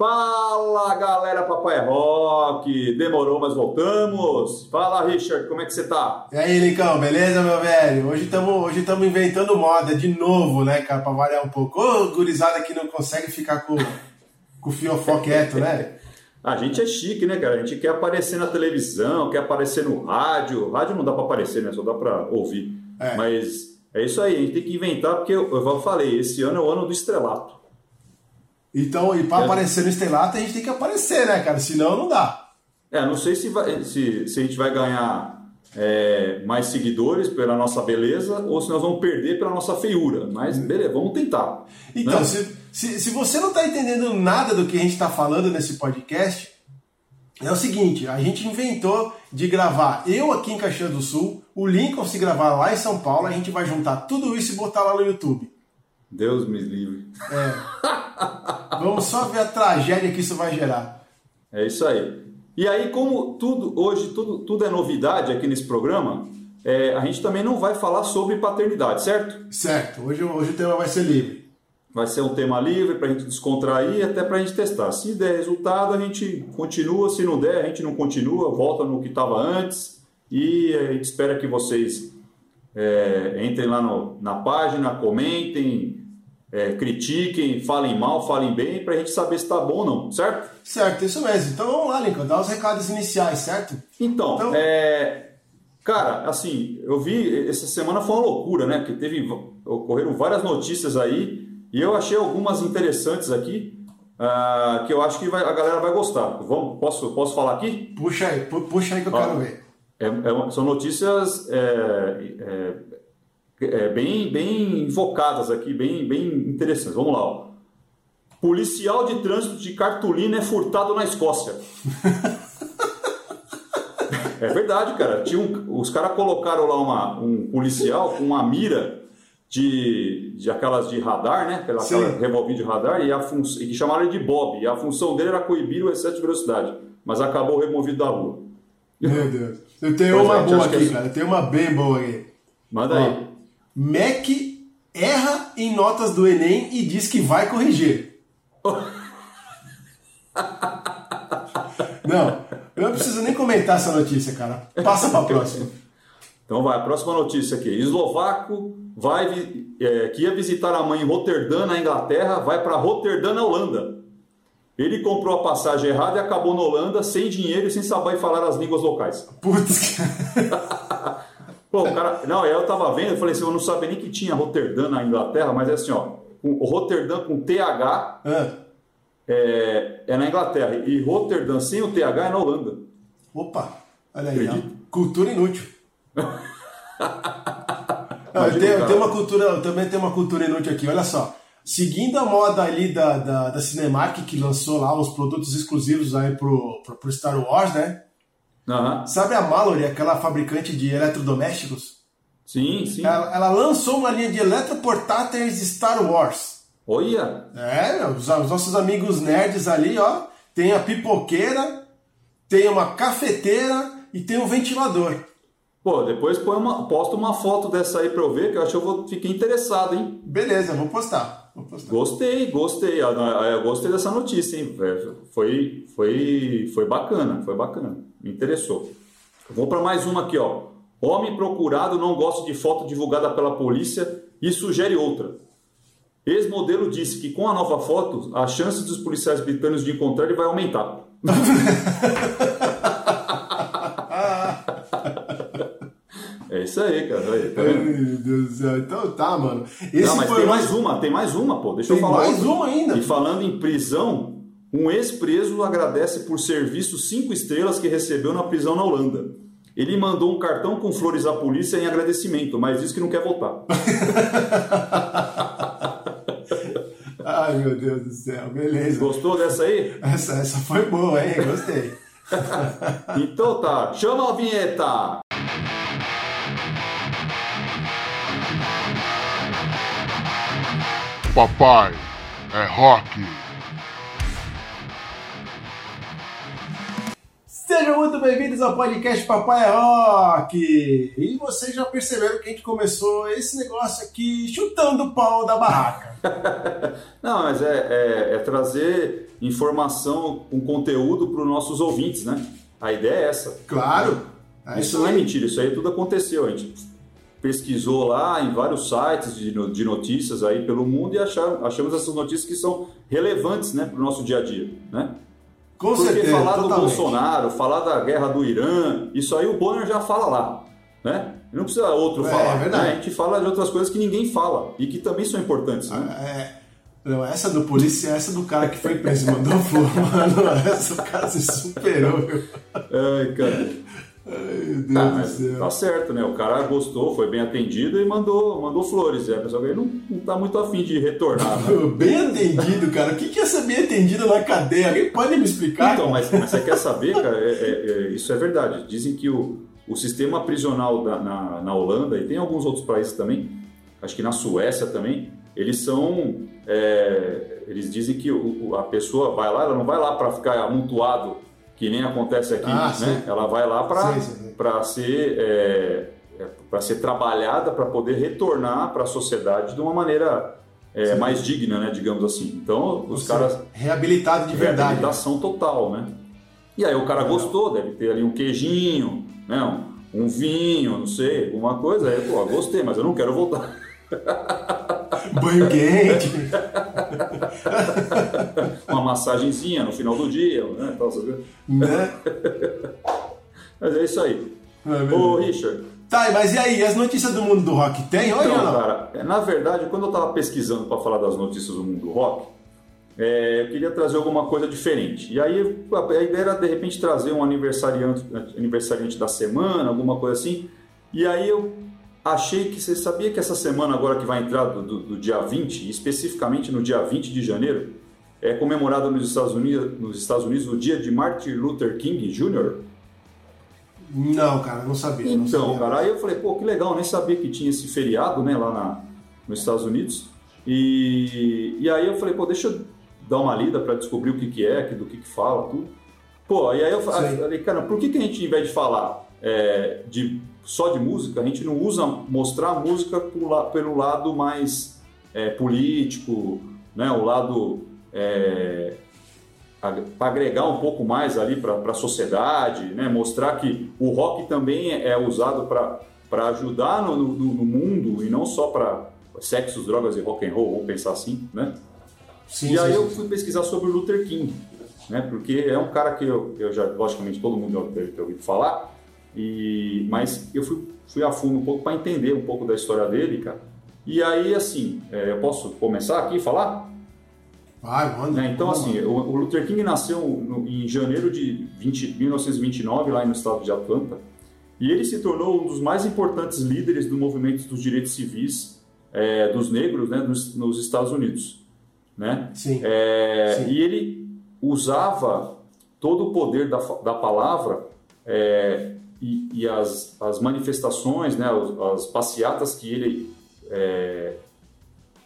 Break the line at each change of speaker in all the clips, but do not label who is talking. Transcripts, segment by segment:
Fala galera, Papai Rock! Demorou, mas voltamos! Fala Richard, como é que você tá?
E aí, Licão, beleza, meu velho? Hoje estamos hoje inventando moda de novo, né, cara, pra variar um pouco. Ô, gurizada que não consegue ficar com, com o fiofó quieto, né?
A gente é chique, né, cara? A gente quer aparecer na televisão, quer aparecer no rádio. Rádio não dá pra aparecer, né? Só dá pra ouvir. É. Mas é isso aí, a gente tem que inventar, porque eu, eu falei, esse ano é o ano do estrelato.
Então, e para é. aparecer no estrelato, a gente tem que aparecer, né, cara? Senão não dá.
É, não sei se, vai, se, se a gente vai ganhar é, mais seguidores pela nossa beleza ou se nós vamos perder pela nossa feiura. Mas beleza, vamos tentar.
Então, né? se, se, se, você não está entendendo nada do que a gente está falando nesse podcast, é o seguinte: a gente inventou de gravar eu aqui em Caxias do Sul, o Lincoln se gravar lá em São Paulo, a gente vai juntar tudo isso e botar lá no YouTube.
Deus me livre.
É. Vamos só ver a tragédia que isso vai gerar.
É isso aí. E aí, como tudo hoje tudo, tudo é novidade aqui nesse programa, é, a gente também não vai falar sobre paternidade, certo?
Certo. Hoje, hoje o tema vai ser livre.
Vai ser um tema livre para a gente descontrair e até para a gente testar. Se der resultado, a gente continua. Se não der, a gente não continua, volta no que estava antes. E a gente espera que vocês é, entrem lá no, na página, comentem, é, critiquem, falem mal, falem bem, para a gente saber se está bom ou não, certo?
Certo, isso mesmo. Então vamos lá, Lincoln, dá os recados iniciais, certo?
Então, então... É, cara, assim, eu vi, essa semana foi uma loucura, né? Porque teve, ocorreram várias notícias aí e eu achei algumas interessantes aqui. Uh, que eu acho que vai, a galera vai gostar. Vamos, posso, posso falar aqui?
Puxa aí, puxa aí que eu ah, quero ver.
É, é, são notícias é, bem, bem invocadas aqui, bem, bem interessantes. Vamos lá. Ó. Policial de trânsito de cartolina é furtado na Escócia. é verdade, cara. Tinha um, os caras colocaram lá uma, um policial com uma mira de, de aquelas de radar, né? Aquela, aquela revolvinha de radar, e, a fun, e que chamaram ele de Bob. E a função dele era coibir o excesso de velocidade, mas acabou removido da rua.
Meu Deus. Eu tenho pois uma é, boa aqui, é... cara. Eu tenho uma bem boa aqui.
Manda Ó, aí.
Mac erra em notas do Enem e diz que vai corrigir. Não, eu não preciso nem comentar essa notícia, cara. Passa para a próxima.
Então vai, a próxima notícia aqui. Eslovaco vai, é, que ia visitar a mãe em Roterdã, na Inglaterra, vai para Roterdã, na Holanda. Ele comprou a passagem errada e acabou na Holanda sem dinheiro e sem saber falar as línguas locais.
Putz.
Pô, o cara. Não, eu tava vendo, eu falei assim, eu não sabia nem que tinha Roterdã na Inglaterra, mas é assim, ó. O Roterdã com TH é. É, é na Inglaterra. E Roterdã sem o TH é na Holanda.
Opa, olha aí, ó. cultura inútil. Não, eu, uma cultura, eu também tenho uma cultura inútil aqui, olha só. Seguindo a moda ali da, da, da Cinemark, que lançou lá os produtos exclusivos aí pro, pro, pro Star Wars, né?
Uhum.
Sabe a Mallory, aquela fabricante de eletrodomésticos?
Sim, sim.
Ela, ela lançou uma linha de eletroportáteis Star Wars.
Olha!
É, os, os nossos amigos nerds ali, ó, tem a pipoqueira, tem uma cafeteira e tem um ventilador.
Pô, depois põe uma, posta uma foto dessa aí pra eu ver, que eu acho que eu vou, fiquei interessado, hein?
Beleza, vou postar.
Gostei, gostei. Eu gostei dessa notícia, hein? Foi, foi, foi bacana, foi bacana. Me interessou. Vou para mais uma aqui, ó. Homem procurado não gosta de foto divulgada pela polícia e sugere outra. Ex-modelo disse que com a nova foto, a chance dos policiais britânicos de encontrar ele vai aumentar. É isso aí, cara. Aí,
tá Meu Deus do céu. Então tá, mano.
Esse Não, mas tem mais uma, tem mais uma, pô. Deixa
tem
eu falar.
mais outra. uma ainda.
E falando em prisão, um ex-preso agradece por serviço cinco estrelas que recebeu na prisão na Holanda. Ele mandou um cartão com flores à polícia em agradecimento, mas disse que não quer voltar.
Ai, meu Deus do céu, beleza.
Gostou dessa aí?
Essa, essa foi boa, hein? Gostei.
então tá, chama a vinheta!
Papai é rock.
Sejam muito bem-vindos ao podcast Papai Rock! E vocês já perceberam que a gente começou esse negócio aqui chutando o pau da barraca.
Não, mas é, é, é trazer informação com conteúdo para os nossos ouvintes, né? A ideia é essa.
Claro!
É isso, isso não é mentira, isso aí tudo aconteceu. A gente pesquisou lá em vários sites de, notícias aí pelo mundo e achamos, achamos essas notícias que são relevantes né, para o nosso dia a dia, né?
Com
Porque
certeza,
falar
totalmente.
do Bolsonaro, falar da guerra do Irã, isso aí o Bonner já fala lá, né? Não precisa outro
É,
falar.
é verdade.
né? A gente fala de outras coisas que ninguém fala e que também são importantes. Né?
É, não, essa do polícia, essa do cara que foi preso e mandou flor, mano. Essa o cara se superou, meu.
Ai, cara.
Ai,
Tá, mas tá certo, né? O cara gostou, foi bem atendido e mandou, mandou flores. É, pessoal ele não, não tá muito afim de retornar. Né?
Bem atendido, cara. O que que é ser bem atendido na cadeia? Alguém pode me explicar?
Então, mas, mas você quer saber, cara? É- é- é- isso é verdade. Dizem que o, o sistema prisional da- na, na Holanda, e tem alguns outros países também, acho que na Suécia também, eles são. é, eles dizem que o- a pessoa vai lá, ela não vai lá para ficar amontoado, que nem acontece aqui,
Ah,
né? Ela vai lá para ser é, para ser trabalhada para poder retornar para a sociedade de uma maneira é, mais digna, né, digamos assim. Então os caras
Reabilitado de verdade.
reabilitação total, né? E aí o cara gostou, deve ter ali um queijinho, né? Um, um vinho, não sei, alguma coisa. Aí, pô, gostei, mas eu não quero voltar.
Banho quente.
Uma massagenzinha no final do dia, né? Tal,
né?
Mas é isso aí.
É
Ô? Richard,
Tá, mas e aí? As notícias do mundo do rock tem hoje ou
então,
não?
cara, é, na verdade, quando eu tava pesquisando para falar das notícias do mundo do rock, é, eu queria trazer alguma coisa diferente. E aí a a ideia era de repente trazer um aniversariante, aniversariante da semana, alguma coisa assim. E aí eu achei que você sabia que essa semana agora que vai entrar do, do, do dia 20, e especificamente no dia 20 de janeiro, é comemorado nos Estados Unidos, nos Estados Unidos o dia de Martin Luther King Jr.
Não, cara, não sabia. não
Então,
sabia.
cara, aí eu falei, pô, que legal, nem sabia que tinha esse feriado, né, lá na, nos Estados Unidos. E, e aí eu falei, pô, deixa eu dar uma lida para descobrir o que, que é, do que, que fala, tudo. Pô, e aí eu
Sim.
falei, cara, por que, que a gente, em vez de falar é, de, só de música, a gente não usa mostrar a música pelo, la- pelo lado mais é, político, né, o lado é, para agregar um pouco mais ali para a sociedade, né? mostrar que o rock também é usado para ajudar no, no, no mundo e não só para sexos, drogas e rock and roll, vamos pensar assim, né?
Sim,
e aí
sim,
eu fui pesquisar sobre o Luther King, né? Porque é um cara que eu, eu já, logicamente, todo mundo deve ter ouvido falar, e, mas eu fui, fui a fundo um pouco para entender um pouco da história dele, cara. E aí, assim, é, eu posso começar aqui e falar?
Vai, manda.
Né, Então, assim, o, o Luther King nasceu no- em janeiro de 20 1929, lá no estado de Atlanta, e ele se tornou um dos mais importantes líderes do movimento dos direitos civis é, dos negros né, nos, nos Estados Unidos. Né?
Sim.
É,
Sim.
E ele usava todo o poder da, da palavra é, e, e as, as manifestações, né, as passeatas que ele é,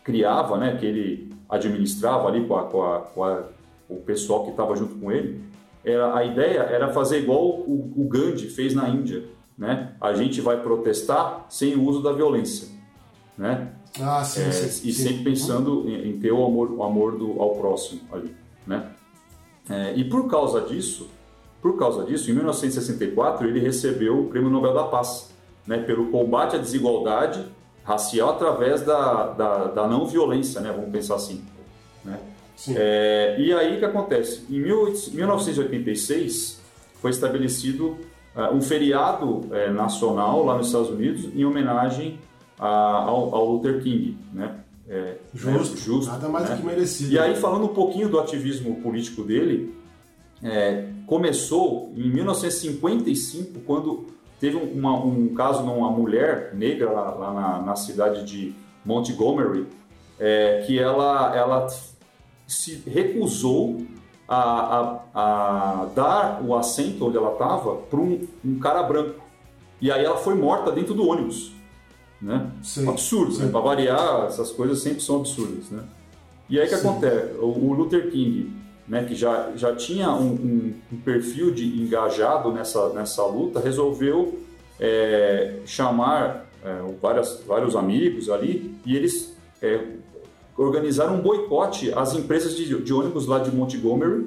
criava, né, que ele administrava ali com, a, com, a, com a- o pessoal que estava junto com ele, era, a ideia era fazer igual o, o Gandhi fez na Índia. Né? A gente vai protestar sem o uso da violência. Né?
Ah, sim,
É,
sim.
e
sim.
sempre pensando em, em ter o amor, o amor do, ao próximo ali, né? É, e por causa disso, por causa disso, em 1964 ele recebeu o Prêmio Nobel da Paz, né? Pelo combate à desigualdade racial através da, da, da não violência, né? Vamos pensar assim, né?
Sim.
É, e aí o que acontece? Em 18- 1986 foi estabelecido ah, um feriado eh, nacional lá nos Estados Unidos em homenagem a- ao, ao Luther King, né? É,
Justo,
né? Justo,
nada mais
né?
do que merecido.
E aí, falando um pouquinho do ativismo político dele, é, começou em 1955, quando teve um, uma- um caso de uma mulher negra lá, lá na, na cidade de Montgomery, é, que ela, ela se recusou a, a- a dar o assento onde ela estava para um, um cara branco. E aí ela foi morta dentro do ônibus. Né?
Sim,
absurdo,
sim.
né? Para variar, essas coisas sempre são absurdas, né? E aí que
Sim.
acontece? O, o Luther King, né, que já, já tinha um, um, um perfil de engajado nessa, nessa luta, resolveu é, chamar é, várias, vários amigos ali e eles é, organizaram um boicote às empresas de, de ônibus lá de Montgomery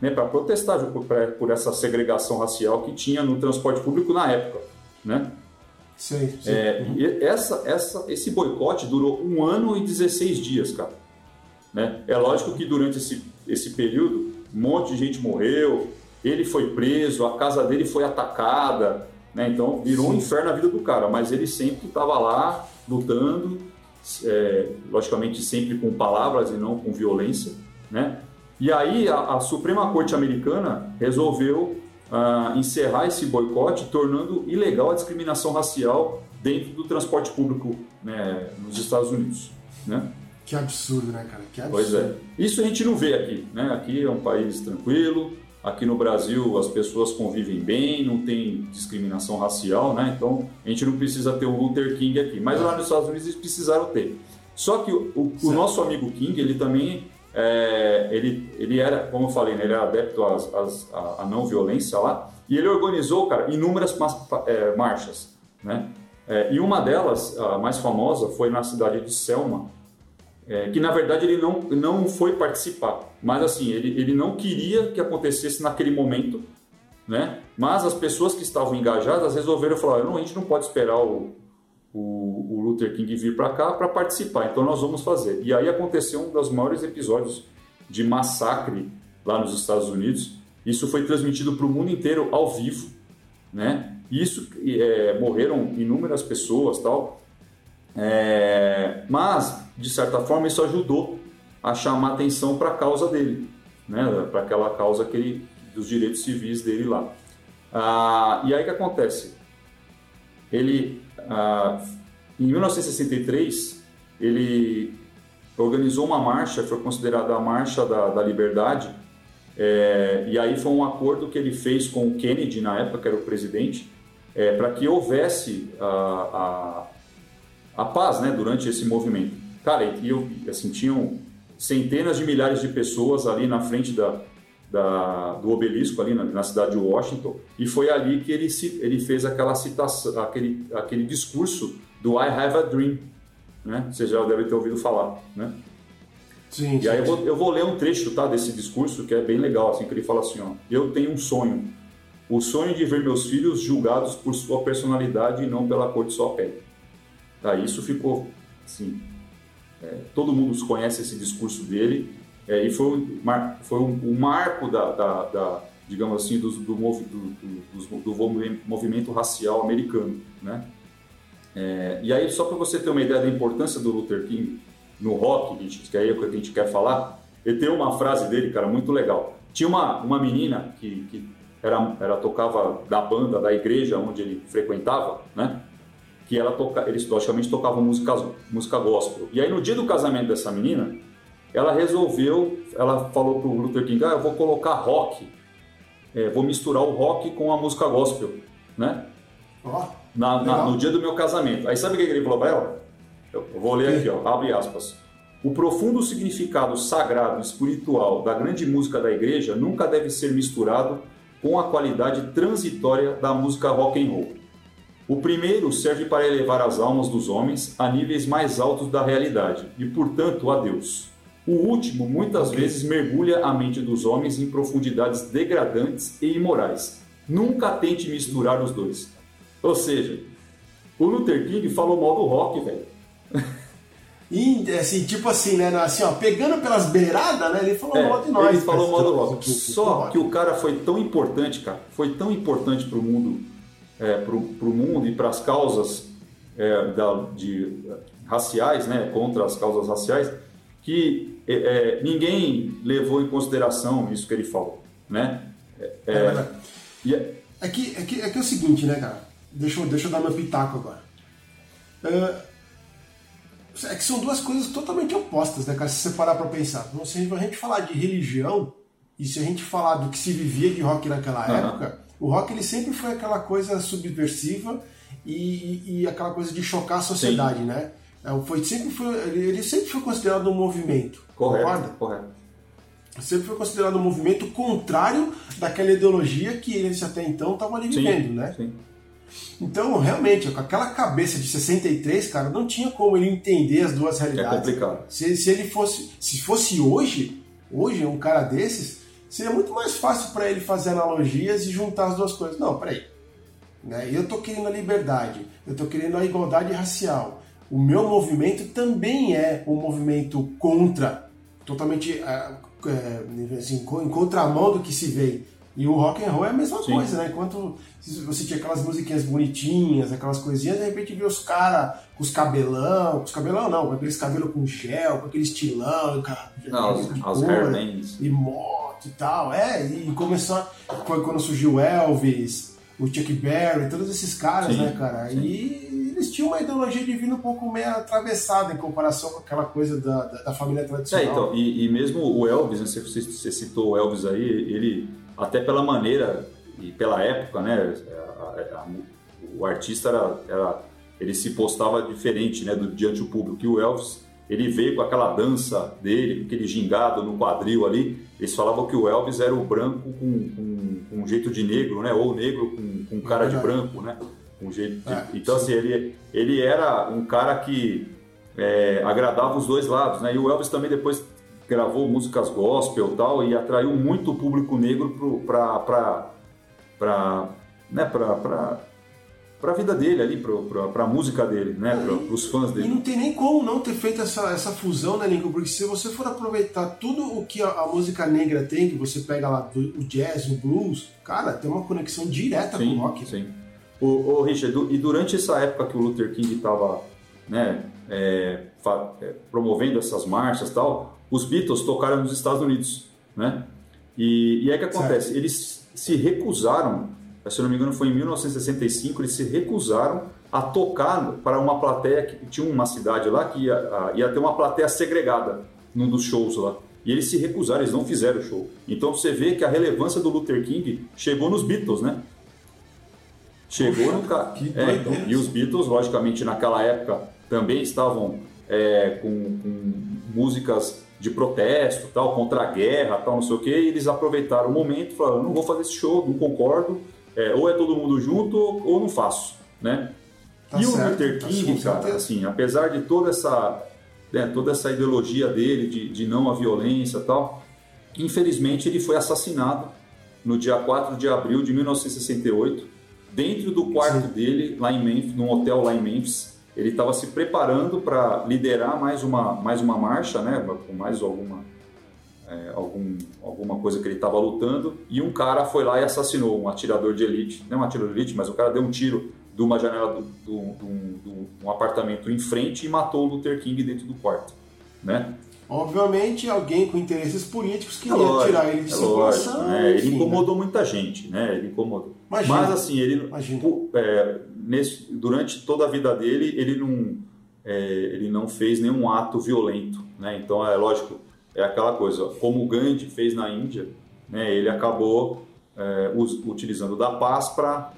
né, para protestar por, por, essa segregação racial que tinha no transporte público na época. Né?
Sim, sim.
É, essa, essa, esse boicote durou um ano e 16 dias, cara. Né? É lógico que durante esse, esse período, um monte de gente morreu, ele foi preso, a casa dele foi atacada, né? então virou sim. um inferno na vida do cara, mas ele sempre estava lá lutando, é, logicamente sempre com palavras e não com violência. Né? E aí a, a Suprema Corte Americana resolveu uh, encerrar esse boicote, tornando ilegal a discriminação racial dentro do transporte público né, nos Estados Unidos. Né?
Que absurdo, né, cara? Que absurdo.
Pois é. Isso a gente não vê aqui, né? Aqui é um país tranquilo, aqui no Brasil as pessoas convivem bem, não tem discriminação racial, né? Então a gente não precisa ter o Luther King aqui. Mas lá nos Estados Unidos eles precisaram ter. Só que o, o, o nosso amigo King, ele também é, ele, ele era, como eu falei, né, ele era adepto às, às, à, à, não violência lá, e ele organizou, cara, inúmeras é, marchas, né? É, e uma delas, a mais famosa, foi na cidade de Selma, é, que na verdade ele não, não foi participar, mas assim, ele, ele não queria que acontecesse naquele momento, né? Mas as pessoas que estavam engajadas resolveram falar, não, a gente não pode esperar o, o, o Luther King vir para cá para participar, então nós vamos fazer. E aí aconteceu um dos maiores episódios de massacre lá nos Estados Unidos. Isso foi transmitido para o mundo inteiro ao vivo, né? Isso é, morreram inúmeras pessoas, tal. É, mas de certa forma isso ajudou a chamar atenção para a causa dele, né? Para aquela causa que ele, dos direitos civis dele lá. Ah, e aí o que acontece? Ele ah, em 1963, ele organizou uma marcha, foi considerada a Marcha da, da Liberdade, é, e aí foi um acordo que ele fez com o Kennedy, na época, que era o presidente, é, para que houvesse a, a, a, paz né, durante esse movimento. Cara, e eu, assim, tinham centenas de milhares de pessoas ali na frente da, da, do obelisco ali na, na, cidade de Washington e foi ali que ele, ele fez aquela citação, aquele, aquele discurso do I Have a Dream, né? Você já deve ter ouvido falar, né?
Sim,
e
sim,
aí eu vou, eu vou, ler um trecho tá, desse discurso que é bem legal, assim, que ele fala assim, ó, eu tenho um sonho, o sonho de ver meus filhos julgados por sua personalidade e não pela cor de sua pele. Tá, isso ficou, assim, é, todo mundo conhece esse discurso dele é, e foi, um, foi um, um marco da, da, da, digamos assim, do, do, do, do, movimento racial americano, né? É, e aí, só para você ter uma ideia da importância do Luther King no rock, que é o que a gente quer falar, ele tem uma frase dele, cara, muito legal. Tinha uma, uma menina que, que era, era tocava da banda, da igreja onde ele frequentava, né? Que ela toca, eles logicamente tocavam música, música gospel. E aí, no dia do casamento dessa menina, ela resolveu, ela falou pro Luther King, ah, eu vou colocar rock, é, vou misturar o rock com a música gospel, né?
Oh,
na, na, no dia do meu casamento. Aí sabe o que ele falou para ela? Eu, eu vou ler aqui, ó, abre aspas. O profundo significado sagrado e espiritual da grande música da igreja nunca deve ser misturado com a qualidade transitória da música rock and roll. O primeiro serve para elevar as almas dos homens a níveis mais altos da realidade e, portanto, a Deus. O último, muitas vezes, mergulha a mente dos homens em profundidades degradantes e imorais. Nunca tente misturar os dois. Ou seja, o Luther King falou mal do rock, velho.
E, assim, tipo assim, né? Assim, ó, pegando pelas beiradas, né? Ele falou
é,
mal de nós.
Ele falou mal do rock. Só que o cara foi tão importante, cara. Foi tão importante pro mundo, é, pro, pro mundo e para as causas é, da, de, raciais, né? Contra as causas raciais, que é, é, ninguém levou em consideração isso que ele falou, né?
É, é, é, é, que, é, que, é que é o seguinte, né, cara? Deixa eu, deixa eu dar meu pitaco agora. É, é que são duas coisas totalmente opostas, né, cara? Se você parar pra pensar. Então, se a gente falar de religião e se a gente falar do que se vivia de rock naquela uhum. época, o rock ele sempre foi aquela coisa subversiva e, e, aquela coisa de chocar a sociedade, Sim. né? É, foi, sempre foi, ele sempre foi considerado um movimento.
Correto, concorda? correto.
sempre foi considerado um movimento contrário daquela ideologia que eles até então estavam ali vivendo,
sim,
né?
Sim.
Então, realmente, com aquela cabeça de 63, cara, não tinha como ele entender as duas
É
realidades.
complicado.
Se, se ele fosse, se fosse hoje, hoje um cara desses, seria muito mais fácil para ele fazer analogias e juntar as duas coisas. Não, peraí. Né? Eu tô querendo a liberdade, eu tô querendo a igualdade racial. O meu movimento também é um movimento contra, totalmente é, é, assim, em contramão do que se vê. E o rock and roll é a mesma
Sim.
coisa, né? Enquanto você tinha aquelas musiquinhas bonitinhas, aquelas coisinhas, de repente vê os caras com os cabelão, com os cabelão não, com aqueles cabelos com gel, com aquele estilão, cara,
Não, hairbands.
e moto e tal, é, e começou, foi quando surgiu o Elvis, o Chuck Berry, todos esses caras,
Sim,
né, cara,
sim.
e eles tinham uma ideologia de vida um pouco meio atravessada em comparação com aquela coisa da, da, da família
É,
tradicional.
então, e, e mesmo o Elvis, né, você- você citou o Elvis aí, ele, até pela maneira e pela época, né, a- a- a- o artista era, era- ele se postava diferente, né, do, diante do público, e o Elvis, ele veio com aquela dança dele, com aquele gingado no quadril ali, eles falavam que o Elvis era o branco com, com, com um jeito de negro, né, ou negro com, com cara de branco, né, um jeito de-
É,
então assim, ele, ele era um cara que é, agradava os dois lados, né? E o Elvis também depois gravou músicas gospel e tal e atraiu muito o público negro para para né, para para a vida dele ali, para a música dele, né, para os fãs
E
dele.
não tem nem como não ter feito essa, essa fusão, né, Lincoln? Porque se você for aproveitar tudo o que a, a música negra tem, que você pega lá do, o jazz, o blues, cara, tem uma conexão direta com o
Sim,
rock.
sim. O, o Richard, du- e durante essa época que o Luther King estava né, é, é, promovendo essas marchas e tal, os Beatles tocaram nos Estados Unidos, né? E, e aí o que acontece? Eles se recusaram, se eu não me engano foi em 1965, eles se recusaram a tocar para uma plateia que tinha uma cidade lá que ia, a- ia ter uma plateia segregada num dos shows lá. E eles se recusaram, eles não fizeram o show. Então você vê que a relevância do Luther King chegou nos Beatles, né? Chegou no cara.
que
É, então, e os Beatles, logicamente, naquela época também estavam é, com, com músicas de protesto, tal, contra a guerra, tal, não sei o quê, e eles aproveitaram o momento e falaram: não vou fazer esse show, não concordo, é, ou é todo mundo junto ou não faço, né?
Tá
e o
certo,
Luther
tá
King,
com
cara, assim, apesar de toda essa, né, toda essa ideologia dele de, de não à violência tal, infelizmente ele foi assassinado no dia 4 de abril de 1968, dentro do quarto dele, lá em Memphis, num hotel lá em Memphis. Ele estava se preparando para liderar mais uma, mais uma marcha, né, com mais alguma, é, algum, alguma coisa que ele estava lutando, e um cara foi lá e assassinou um atirador de elite, não um atirador de elite, mas o cara deu um tiro de uma janela do- um apartamento em frente e matou o Luther King dentro do quarto, né?
Obviamente, alguém com interesses políticos
É
queria
lógico,
tirar ele de
é
circulação.
lógico, né? Ele
enfim, né?
incomodou muita gente, né? Ele incomodou.
Imagina.
Mas assim, ele é, nesse- durante toda a vida dele, ele não, é, ele não fez nenhum ato violento, né? Então é lógico, é aquela coisa. Como o Gandhi fez na Índia, né? Ele acabou é, us- utilizando da paz para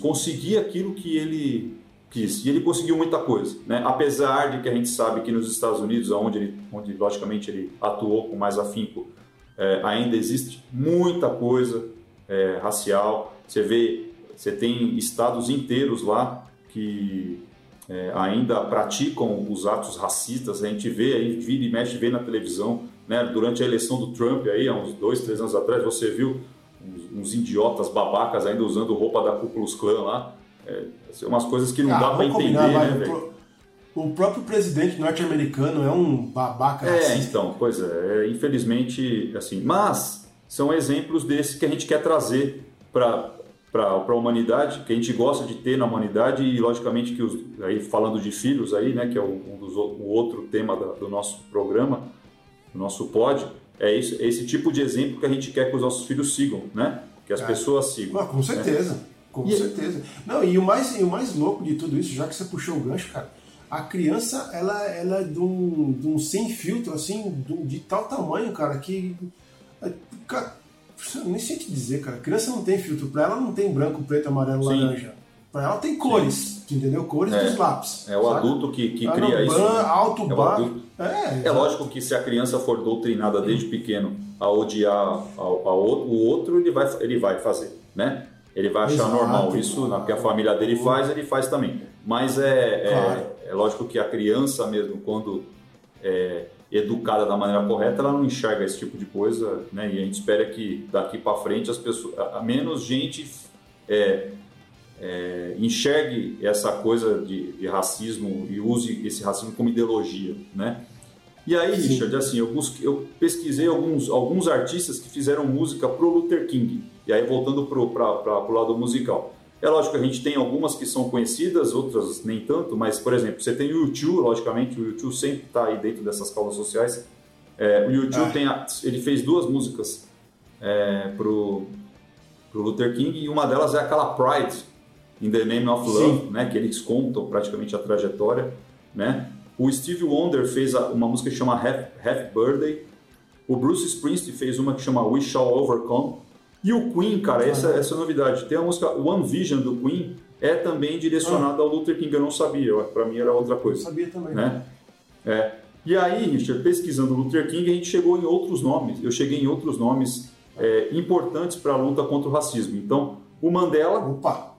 conseguir aquilo que ele quis. E ele conseguiu muita coisa, né? Apesar de que a gente sabe que nos Estados Unidos, onde ele, onde logicamente ele atuou com mais afinco, é, ainda existe muita coisa é, racial. Você vê, você tem estados inteiros lá que é, ainda praticam os atos racistas. A gente vê aí, vira e mexe, vê na televisão, né? Durante a eleição do Trump aí, há uns dois, três anos atrás, você viu uns, uns idiotas babacas ainda usando roupa da Ku Klux Klan lá. É, são umas coisas que não
Ah,
dá
vamos
entender,
combinar,
né,
o
velho?
O próprio presidente norte-americano é um babaca
É,
racista.
então, pois é, é, infelizmente, assim, mas são exemplos desses que a gente quer trazer para para a humanidade, que a gente gosta de ter na humanidade e logicamente que os, aí falando de filhos aí, né, que é o, um dos, o outro tema da- do nosso programa, do nosso pod, é esse, é esse tipo de exemplo que a gente quer que os nossos filhos sigam, né? Que as
É.
pessoas sigam.
Ah, com certeza, com
E-
certeza. Não, e o, mais, e o mais louco de tudo isso, já que você puxou o gancho, cara, a criança, ela, ela é de um, de um sem filtro, assim, de, de tal tamanho, cara, que. é, Cara, nem sei te dizer, cara. A criança não tem filtro. Pra ela não tem branco, preto, amarelo,
Sim.
laranja. Pra ela tem cores. entendeu? Cores dos lápis.
É o
saca?
adulto que, que cria isso.
ban,
né?
alto,
É o
ban.
adulto.
É,
É lógico que se a criança for doutrinada desde pequeno a odiar ao, ao outro, o outro, ele vai, ele vai fazer, né? Ele vai achar
Exato.
normal isso, na- que a família dele faz, ele faz também. Mas é, é-
Claro.
é, lógico que a criança mesmo, quando é educada da maneira correta, ela não enxerga esse tipo de coisa, né? E a gente espera que daqui para frente as pessoas, a menos gente é, é, enxergue essa coisa de, de racismo e use esse racismo como ideologia, né? E aí,
Sim.
Richard, assim, eu, busquei, eu pesquisei alguns, alguns artistas que fizeram música pro Luther King. E aí, voltando pra, pro lado musical. É lógico que a gente tem algumas que são conhecidas, outras nem tanto, mas, por exemplo, você tem o YouTube, logicamente, o YouTube sempre está aí dentro dessas causas sociais. É, o YouTube
Ah.
tem a- ele fez duas músicas é, pro, pro Luther King e uma delas é aquela Pride, In the Name of Love, né, que eles contam praticamente a trajetória, né? O Steve Wonder fez a- uma música que chama Half, Half Birthday. O Bruce Springsteen fez uma que chama We Shall Overcome. E o Queen, cara, essa, essa é novidade. Tem a música One Vision do Queen, é também direcionada ao Luther King. Eu não sabia, para mim era outra
Eu
coisa
sabia também.
né? É. E aí, Richard, pesquisando o Luther King, a gente chegou em outros nomes. Eu cheguei em outros nomes é, importantes para a luta contra o racismo. Então, o Mandela,
Opa,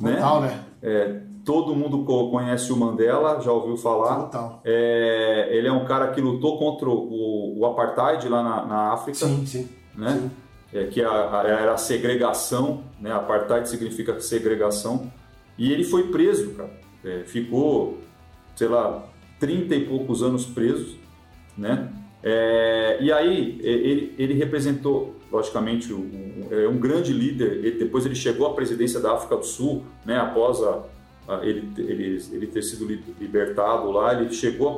Né?
total, né?
é, todo mundo co- conhece o Mandela, já ouviu falar.
Total.
É, ele é um cara que lutou contra o, o apartheid lá na, na África,
Sim, sim.
né?
sim.
É, que a- era a segregação, né? Apartheid significa segregação. E ele foi preso, cara. É, ficou, sei lá, 30 e poucos anos preso, né? É, e aí e- ele, ele representou, logicamente, um, é um grande líder. Depois ele chegou à presidência da África do Sul, né? Após a, a- ele, ele, ele ter sido li- libertado lá, ele chegou a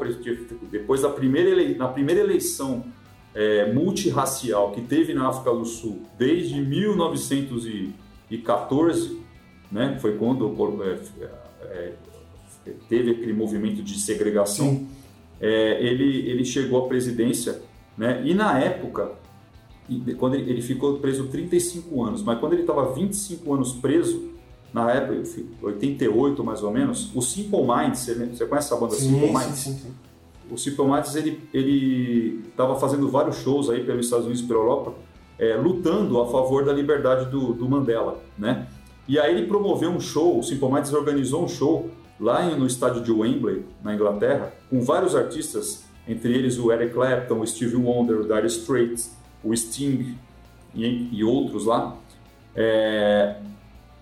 depois da primeira ele, na primeira eleição é, multirracial que teve na África do Sul desde 1914, né? Foi quando é, é, teve aquele movimento de segregação.
Sim.
É, ele, ele chegou à presidência, né? E na época, quando ele, ele ficou preso 35 anos, mas quando ele estava 25 anos preso, na época, 88 mais ou menos, o Simple Minds, você, conhece essa banda
Sim,
Simple
sim,
Minds?
sim, sim.
O Minds ele ele estava fazendo vários shows aí pelos Estados Unidos e pela Europa, é, lutando a favor da liberdade do, do Mandela, né? E aí ele promoveu um show, o Simple Minds organizou um show lá no estádio de Wembley, na Inglaterra, com vários artistas, entre eles o Eric Clapton, o Stevie Wonder, o Dire Straits, o Sting e, e outros lá,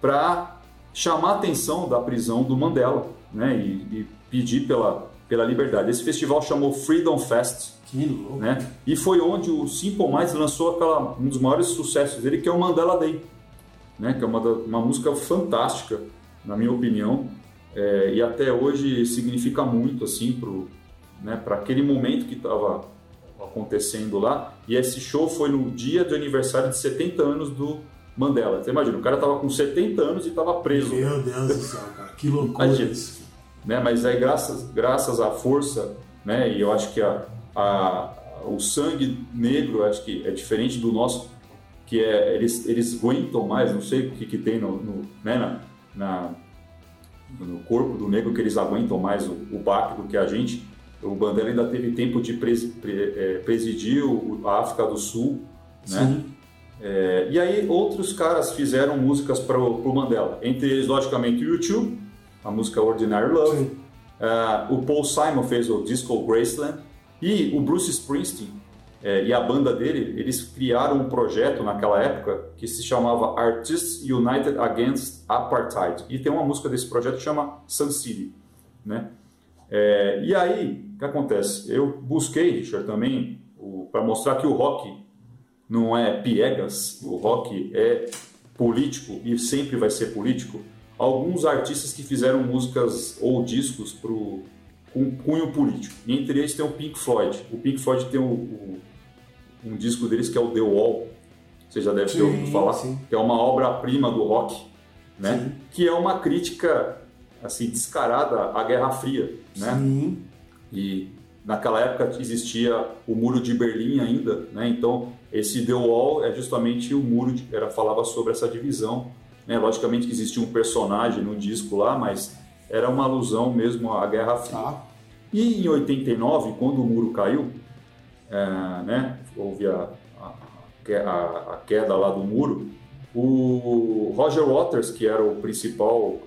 para chamar a atenção da prisão do Mandela, né? E, e pedir pela pela liberdade. Esse festival chamou Freedom Fest,
Que louco.
né? E foi onde o Simple Minds lançou aquela, um dos maiores sucessos dele, que é o Mandela Day, né? Que é uma, uma música fantástica, na minha opinião, é, e até hoje significa muito assim pro, né? Para aquele momento que estava acontecendo lá. E esse show foi no dia de aniversário de 70 anos do Mandela. Você imagina, o cara estava com 70 anos e estava preso
Meu Deus do céu, cara. Que loucura
Imagina.
isso.
Né? Mas aí graças graças à força, né? E eu acho que a, a o sangue negro acho que é diferente do nosso, que é eles eles aguentam mais, não sei o que que tem no, no né? na, na- no corpo do negro que eles aguentam mais o, o baque do que a gente. O Bandela ainda teve tempo de presi- pre- eh, presidir o- a África do Sul, né?
Sim.
É, e aí outros caras fizeram músicas para o Mandela, entre eles logicamente o YouTube, a música Ordinary Love. Ah, o Paul Simon fez o Disco Graceland e o Bruce Springsteen eh, e a banda dele, eles criaram um projeto naquela época que se chamava Artists United Against Apartheid. E tem uma música desse projeto que chama Sun City, né? Eh, e aí, o que acontece? Eu busquei, Richard, também para mostrar que o rock não é piegas, o rock é político e sempre vai ser político. Alguns artistas que fizeram músicas ou discos pro, com cunho político. E entre eles tem o Pink Floyd. O Pink Floyd tem o, o- um disco deles que é o The Wall. Você já deve ter ouvido falar.
sim.
Que é uma obra-prima do rock, né?
Sim.
Que é uma crítica assim descarada à Guerra Fria, né?
Sim.
E naquela época existia o muro de Berlim ainda, né? Então esse The Wall é justamente o muro de, era falava sobre essa divisão, né? Logicamente que existia um personagem no disco lá, mas era uma alusão mesmo à Guerra Fria.
Tá.
E em 89, quando o muro caiu, é, né, houve a, a, a- queda lá do muro, o Roger Waters, que era o principal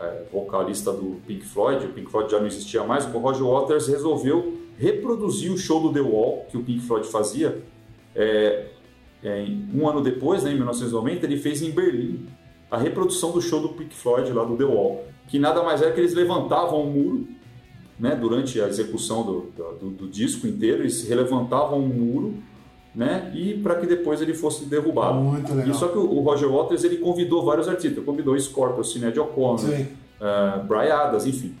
é, vocalista do Pink Floyd, o Pink Floyd já não existia mais, o Roger Waters resolveu reproduzir o show do The Wall que o Pink Floyd fazia. É, é, um ano depois, né, em 1990, ele fez em Berlim a reprodução do show do Pink Floyd lá do The Wall, que nada mais é que eles levantavam o muro né, durante a execução do, do, do disco inteiro, eles levantavam um muro, né, e para que depois ele fosse derrubado.
Muito legal.
E só que o o Roger Waters ele convidou vários artistas, convidou Scorpio, Sinéad O'Connor, uh, Brian Adams, enfim.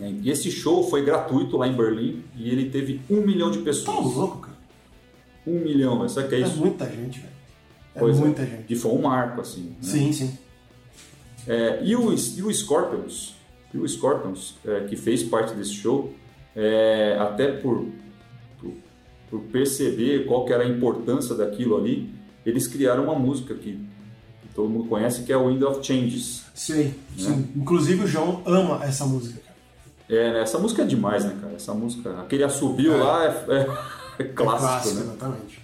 E esse show foi gratuito lá em Berlim e ele teve um milhão de
Tá
pessoas.
louco, cara.
Um milhão, mas sabe que é
É
isso?
muita gente, velho. É
Pois é.
muita gente.
Que foi um marco, assim. né?
Sim, sim.
É, e, o, e o Scorpions, e o Scorpions é, que fez parte desse show, é, até por, por, por perceber qual que era a importância daquilo ali, eles criaram uma música que, que todo mundo conhece, que é o Wind of Changes.
Sei.
Né?
Sim. Inclusive o João ama essa música.
É, né, essa música é demais, né, cara? Essa música, aquele assobio
É.
lá é, é- É clássico, né?
exatamente.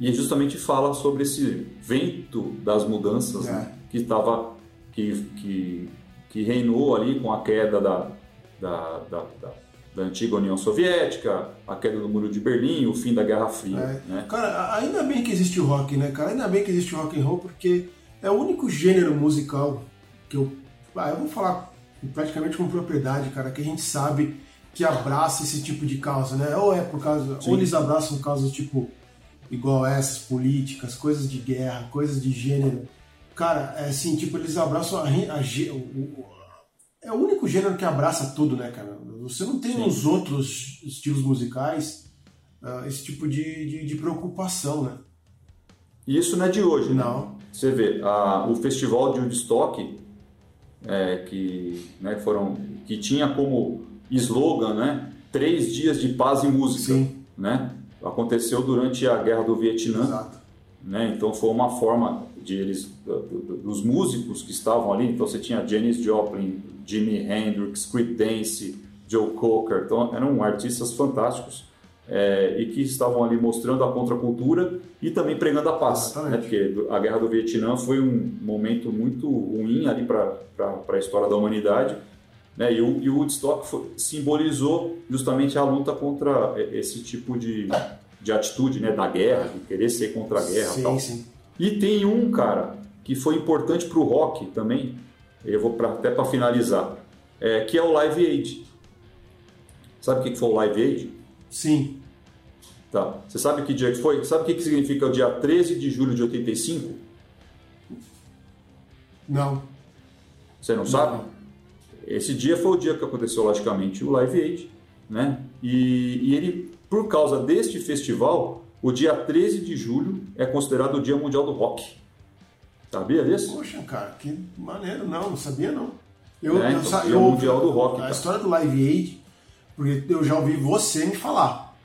E justamente fala sobre esse vento das mudanças
É.
né, que estava que, que, que reinou ali com a queda da, da, da, da- da antiga União Soviética, a queda do Muro de Berlim, o fim da Guerra Fria.
É.
Né?
Cara, ainda bem que existe o rock, né, cara? Ainda bem que existe o rock and roll, porque é o único gênero musical que eu. Ah, eu vou falar praticamente com propriedade, cara, que a gente sabe que abraça esse tipo de causa, né? Ou é por causa.
Sim.
Ou eles abraçam causas tipo. igual essas, políticas, coisas de guerra, coisas de gênero. Cara, é assim, tipo, eles abraçam a, a gê- o- é o único gênero que abraça tudo, né, cara? Você não tem
Sim.
nos outros estilos musicais ah, esse tipo de, de, de preocupação, né?
E isso não é de hoje, né?
Não.
Você vê, a- o festival de Woodstock, é, que, né, foram, que tinha como slogan né, três dias de paz e música.
Sim.
Né? Aconteceu durante a Guerra do Vietnã.
Exato.
né? Então foi uma forma de eles, do- do- dos músicos que estavam ali. Então você tinha Janis Joplin, Jimi Hendrix, Creedence, Joe Cocker. Então eram artistas fantásticos é, e que estavam ali mostrando a contracultura e também pregando a paz, né? Porque a Guerra do Vietnã foi um momento muito ruim ali para a história da humanidade. Né? E, o, e o Woodstock foi- simbolizou justamente a luta contra esse tipo de, de atitude, né? Da guerra, de querer ser contra a guerra, e tal.
Sim, sim.
E tem um, cara, que foi importante para o rock também, eu vou pra, até para finalizar, é, que é o Live Aid. Sabe o que foi o Live Aid?
Sim.
Tá. Você sabe que dia que foi? Sabe o que, que significa o dia 13 de julho de 85?
Não.
Você não sabe? Esse dia foi o dia que aconteceu, logicamente, o Live Aid, né? E, e ele, por causa deste festival, o dia 13 de julho é considerado o Dia Mundial do Rock. Sabia disso?
Poxa, cara, que maneiro. Não, não sabia não. Eu,
É,
eu,
então,
sa-
Dia
eu
Mundial do Rock,
A
cara.
história do Live Aid, porque eu já ouvi você me falar.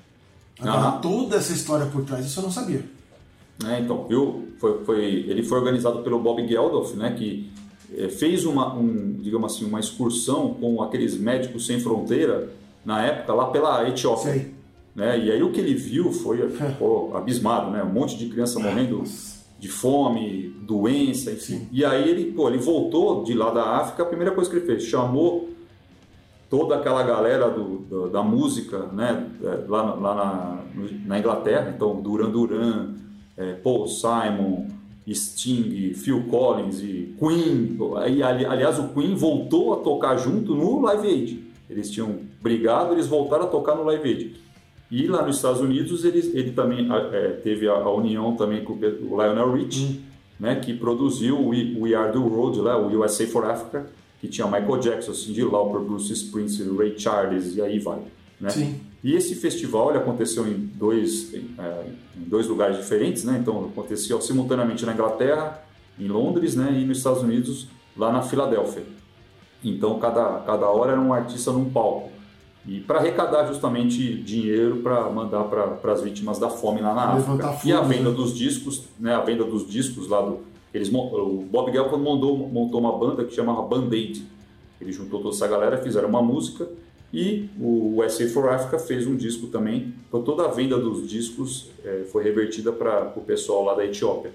Agora,
Aham.
toda essa história por trás, isso eu não sabia.
né? Então, eu, foi, foi- ele foi organizado pelo Bob Geldof, né? Que eh, fez uma, um, digamos assim, uma excursão com aqueles médicos sem fronteira na época lá pela Etiópia.
Sei.
né? E aí o que ele viu foi pô, abismado, né? Um monte de criança morrendo de fome, doença, enfim.
Sim.
E aí ele, pô, ele voltou de lá da África, a primeira coisa que ele fez, chamou toda aquela galera do, do- da música, né? é, Lá, na- lá na, na Inglaterra, então Duran Duran, é, Paul Simon, Sting, Phil Collins e Queen. Ali- aliás, o Queen voltou a tocar junto no Live Aid. Eles tinham brigado, eles voltaram a tocar no Live Aid. E lá nos Estados Unidos ele, ele também é, teve a, a união também com o Lionel Rich, né, que produziu o We, We Are the World, lá, o USA for Africa, que tinha Michael Jackson, Cyndi Lauper, Bruce Springsteen, Ray Charles e aí vai. Né?
Sim.
E esse festival ele aconteceu em dois, em, é, em dois lugares diferentes, né? Então aconteceu simultaneamente na Inglaterra, em Londres, né? E nos Estados Unidos, lá na Filadélfia. Então cada, cada hora era um artista num palco. E para arrecadar justamente dinheiro para mandar para as vítimas da fome lá na
Levantar
África. E a venda
né?
dos discos, né? A venda dos discos lá do eles o Bob Geldof montou montou uma banda que chamava Band Aid. Ele juntou toda essa galera, fizeram uma música e o USA for Africa fez um disco também. Então toda a venda dos discos é, foi revertida para o pessoal lá da Etiópia,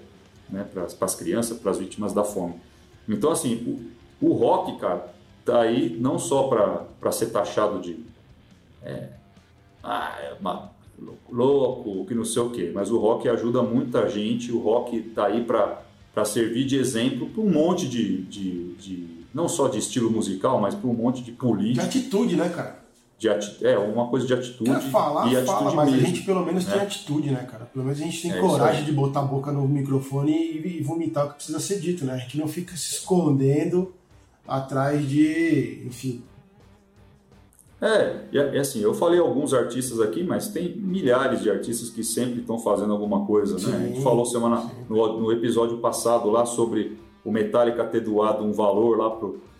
né? para as crianças, para as vítimas da fome. Então assim, o, o rock, cara, tá aí não só para ser taxado de é, ah, é uma, louco, que não sei o quê, mas o rock ajuda muita gente, o rock tá aí para servir de exemplo para um monte de, de, de não só de estilo musical, mas por um monte de política.
De atitude, né, cara?
De ati é, uma coisa de atitude. Quer
falar,
e
fala, atitude mas mesmo, a gente pelo menos né? tem atitude, né, cara? Pelo menos a gente tem é, coragem de botar a boca no microfone e, vomitar o que precisa ser dito, né? A gente não fica se escondendo atrás de, enfim,
é, e assim, eu falei alguns artistas aqui, mas tem milhares de artistas que sempre estão fazendo alguma coisa, sim, né? A gente falou semana no, no, episódio passado lá sobre o Metallica ter doado um valor lá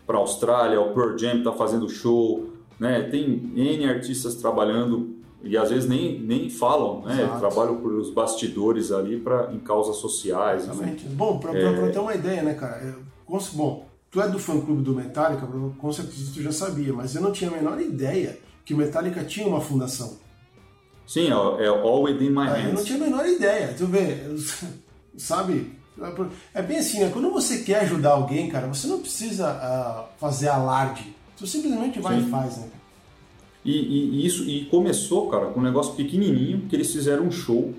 para a Austrália, o Pearl Jam está fazendo show, né? Tem N artistas trabalhando e às vezes nem, nem falam, né? Exato. Trabalham por os bastidores ali para em causas sociais.
Exatamente. Né? Bom, para é... ter uma ideia, né, cara? Eu, bom, tu é do fã clube do Metallica, com certeza tu já sabia, mas eu não tinha a menor ideia que o Metallica tinha uma fundação.
Sim, é, é All Within My Hands.
Eu não tinha a menor ideia. Tu vê, sabe? É bem assim, né? Quando você quer ajudar alguém, cara, você não precisa uh, fazer alarde. Você simplesmente vai Sim. e faz, né?
E, e, isso e começou, cara, com um negócio pequenininho que eles fizeram um show.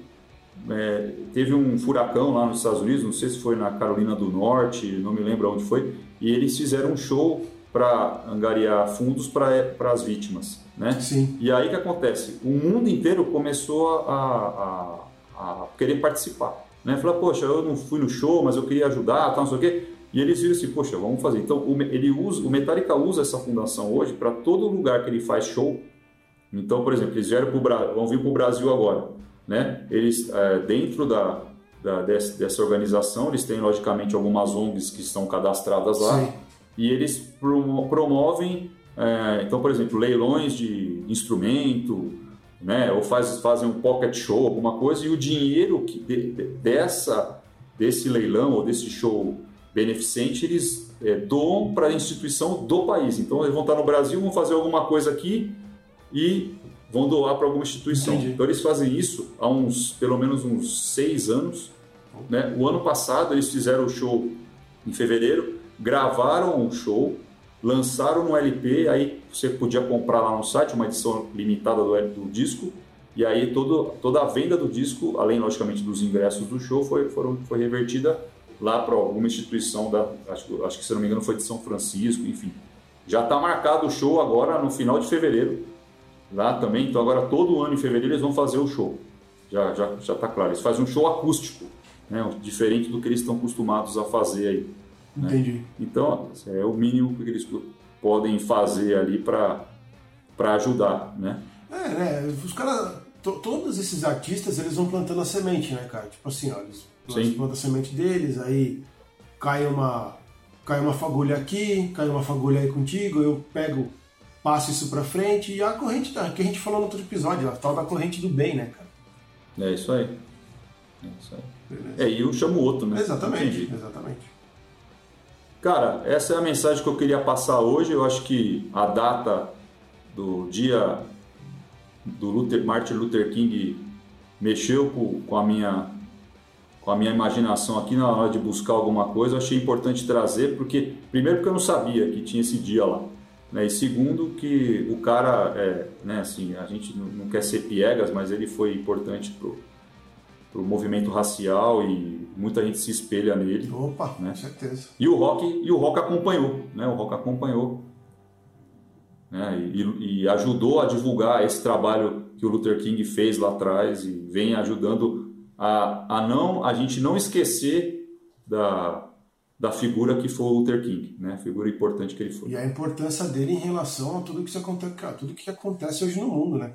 É, teve um furacão lá nos Estados Unidos, não sei se foi na Carolina do Norte, não me lembro onde foi, e eles fizeram um show para angariar fundos para as vítimas, né?
Sim.
E aí o que acontece? O mundo inteiro começou a, a, a querer participar, né? Falar, poxa, eu não fui no show, mas eu queria ajudar, tal, não sei o quê. E eles viram assim, poxa, vamos fazer. Então, o, ele usa, o Metallica usa essa fundação hoje para todo lugar que ele faz show. Então, por exemplo, eles vieram pro, vão vir para o Brasil agora, né? Eles, é, dentro da, da, dessa organização, eles têm, logicamente, algumas ONGs que estão cadastradas lá. Sim. E eles promovem, é, então, por exemplo, leilões de instrumento, né? Ou faz, fazem um pocket show, alguma coisa, e o dinheiro que de, de, dessa, desse leilão ou desse show beneficente, eles é, doam para a instituição do país. Então, eles vão estar no Brasil, vão fazer alguma coisa aqui e vão doar para alguma instituição. Entendi. Então, eles fazem isso há uns, pelo menos uns seis anos. Né? O ano passado, eles fizeram o show em fevereiro, gravaram um show, lançaram no LP, aí você podia comprar lá no site uma edição limitada do, do disco, e aí todo, toda a venda do disco, além logicamente dos ingressos do show, foi, foram, foi revertida lá para alguma instituição, da, acho, acho que se não me engano foi de São Francisco, enfim. Já está marcado o show agora no final de fevereiro, lá também, então agora todo ano em fevereiro eles vão fazer o show. Já já já está claro, eles fazem um show acústico, né, diferente do que eles estão acostumados a fazer aí.
Né? Entendi.
Então, é o mínimo que eles podem fazer ali para ajudar, né?
É, né? Os caras, todos esses artistas, eles vão plantando a semente, né, cara? Tipo assim, ó, eles plantam a semente deles, aí cai uma, cai uma fagulha aqui, cai uma fagulha aí contigo, eu pego, passo isso pra frente, e a corrente da, que a gente falou no outro episódio, a tal da corrente do bem, né, cara?
É isso aí. É isso aí. Beleza. É, e um chama o outro, né?
Exatamente, Entendi. exatamente.
Cara, essa é a mensagem que eu queria passar hoje. Eu acho que a data do dia do Luther, Martin Luther King mexeu com, com, a minha com a minha imaginação aqui na hora de buscar alguma coisa. Eu achei importante trazer porque primeiro porque eu não sabia que tinha esse dia lá, né? E segundo que o cara é, né? Assim, a gente não, quer ser piegas, mas ele foi importante pro pro movimento racial e muita gente se espelha nele.
Opa, né? com certeza.
E o rock e o rock acompanhou, né? O rock acompanhou, né? E, e, ajudou a divulgar esse trabalho que o Luther King fez lá atrás e vem ajudando a, a não a gente não esquecer da da figura que foi o Luther King, né? Figura importante que ele foi.
E a importância dele em relação a tudo que acontece, tudo que acontece hoje no mundo, né?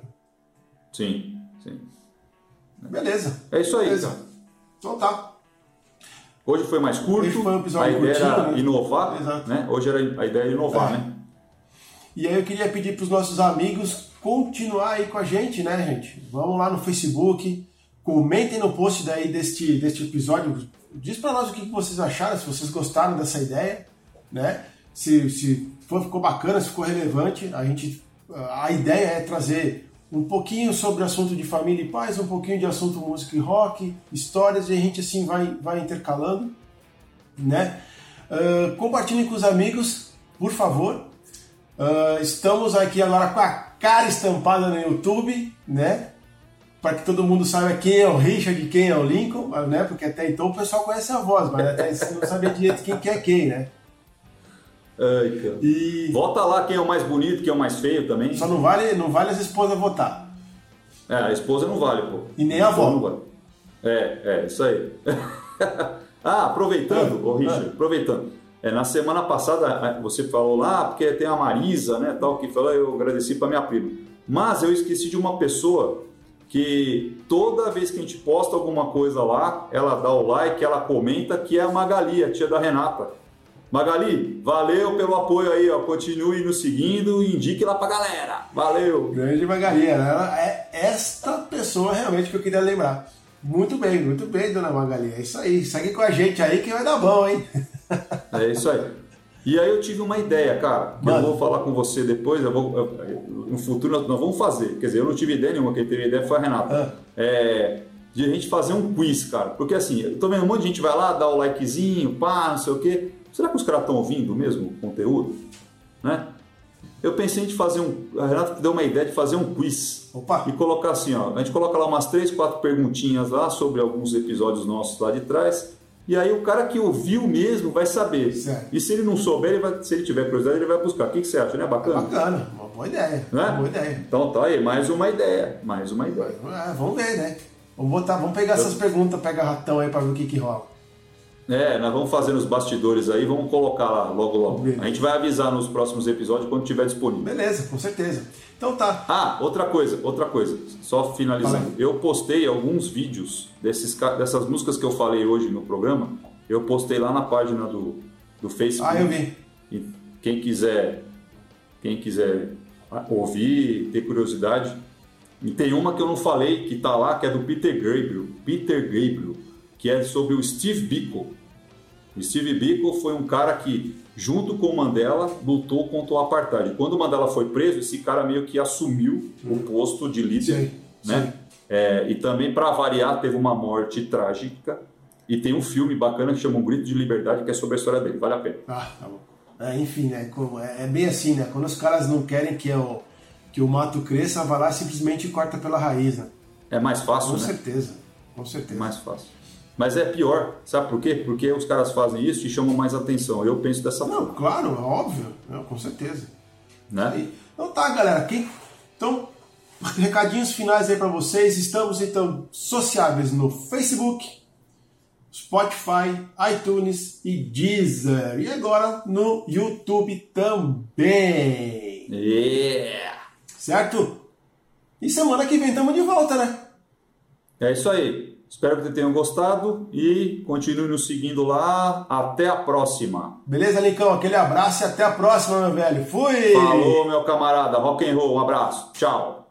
Sim, sim.
Beleza.
É isso aí.
Beleza. Então tá.
Hoje foi mais curto. Hoje
foi um episódio
a ideia curtinho, era né? inovar. Exato. Né? Hoje era a ideia inovar, é. né?
E aí eu queria pedir para os nossos amigos continuar aí com a gente, né, gente? Vamos lá no Facebook, comentem no post daí deste, deste episódio. Diz para nós o que vocês acharam, se vocês gostaram dessa ideia, né? Se, se ficou bacana, ficou relevante. A gente, a ideia é trazer um pouquinho sobre assunto de família e paz, um pouquinho de assunto música e rock, histórias, e a gente assim vai, vai intercalando, né? Uh, compartilhem com os amigos, por favor. Uh, estamos aqui agora com a cara estampada no YouTube, né? Para que todo mundo saiba quem é o Richard e quem é o Lincoln, né? Porque até então o pessoal conhece a voz, mas até não sabia direito quem que é quem, né?
Ai, cara. E... Vota lá quem é o mais bonito, quem é o mais feio também.
Só não vale, não vale as esposas votar.
É, a esposa não vale, pô.
E nem a avó.
Vale. É, é, isso aí. ah, aproveitando, ah, ô Richard, ah. aproveitando. É, na semana passada você falou lá, porque tem a Marisa, né, tal, que falou, eu agradeci para minha prima. Mas eu esqueci de uma pessoa que toda vez que a gente posta alguma coisa lá, ela dá o like, ela comenta, que é a Magali, a tia da Renata. Magali, valeu pelo apoio aí, ó. Continue nos seguindo e indique lá pra galera. Valeu.
Grande Magali, ela é esta pessoa realmente que eu queria lembrar. Muito bem, muito bem, dona Magali. É isso aí. Segue com a gente aí que vai dar bom, hein?
É isso aí. E aí eu tive uma ideia, cara, que eu vou falar com você depois, eu vou, eu, no futuro nós, nós, vamos fazer. Quer dizer, eu não tive ideia nenhuma, quem teve ideia foi a Renata. Ah. É, de a gente fazer um quiz, cara. Porque assim, eu tô vendo um monte de gente vai lá, dá o likezinho, pá, não sei o quê. Será que os caras estão ouvindo mesmo o conteúdo? Né? Eu pensei em fazer um. A Renata deu uma ideia de fazer um quiz.
Opa.
E colocar assim, ó. A gente coloca lá umas três, quatro perguntinhas lá sobre alguns episódios nossos lá de trás. E aí o cara que ouviu mesmo vai saber. Certo. E se ele não souber, ele vai, se ele tiver curiosidade, ele vai buscar. O que, que você acha, né? Bacana?
É bacana, uma boa ideia. Né? Uma boa ideia.
Então tá aí, mais uma ideia. Mais uma ideia.
É, vamos ver, né? Vamos, botar, vamos pegar Eu... essas perguntas, pega ratão aí para ver o que, que rola.
É, nós vamos fazer nos bastidores aí, vamos colocar lá logo logo. Beleza. A gente vai avisar nos próximos episódios quando estiver disponível.
Beleza, com certeza. Então tá.
Ah, outra coisa, outra coisa, só finalizando. Eu postei alguns vídeos desses, dessas músicas que eu falei hoje no programa, eu postei lá na página do, do Facebook.
Ah, eu vi.
E quem quiser, quem quiser ouvir, ter curiosidade. E tem uma que eu não falei, que tá lá, que é do Peter Gabriel. Peter Gabriel que é sobre o Steve Biko. O Steve Biko foi um cara que, junto com o Mandela, lutou contra o apartheid. Quando o Mandela foi preso, esse cara meio que assumiu o posto de líder, sim, né? Sim. É, e também, para variar, teve uma morte trágica. E tem um filme bacana que chama Um Grito de Liberdade, que é sobre a história dele. Vale a pena.
Ah, tá bom. É, enfim, né? É, é bem assim, né? Quando os caras não querem que o, que o mato cresça, vai lá simplesmente corta pela raiz, né?
É mais fácil,
com
né?
Com certeza, com certeza.
Mais fácil. Mas é pior, sabe por quê? Porque os caras fazem isso e chamam mais atenção. Eu penso dessa
Não,
forma.
claro, é óbvio, Não, com certeza. Né? Então tá, galera. Quem... Então, recadinhos finais aí para vocês. Estamos então sociáveis no Facebook, Spotify, iTunes e Deezer. E agora no YouTube também.
Yeah.
Certo? E semana que vem estamos de volta, né?
É isso aí. Espero que tenham gostado e continue nos seguindo lá. Até a próxima.
Beleza, Licão? Aquele abraço e até a próxima, meu velho. Fui!
Falou, meu camarada. Rock and roll. Um abraço. Tchau.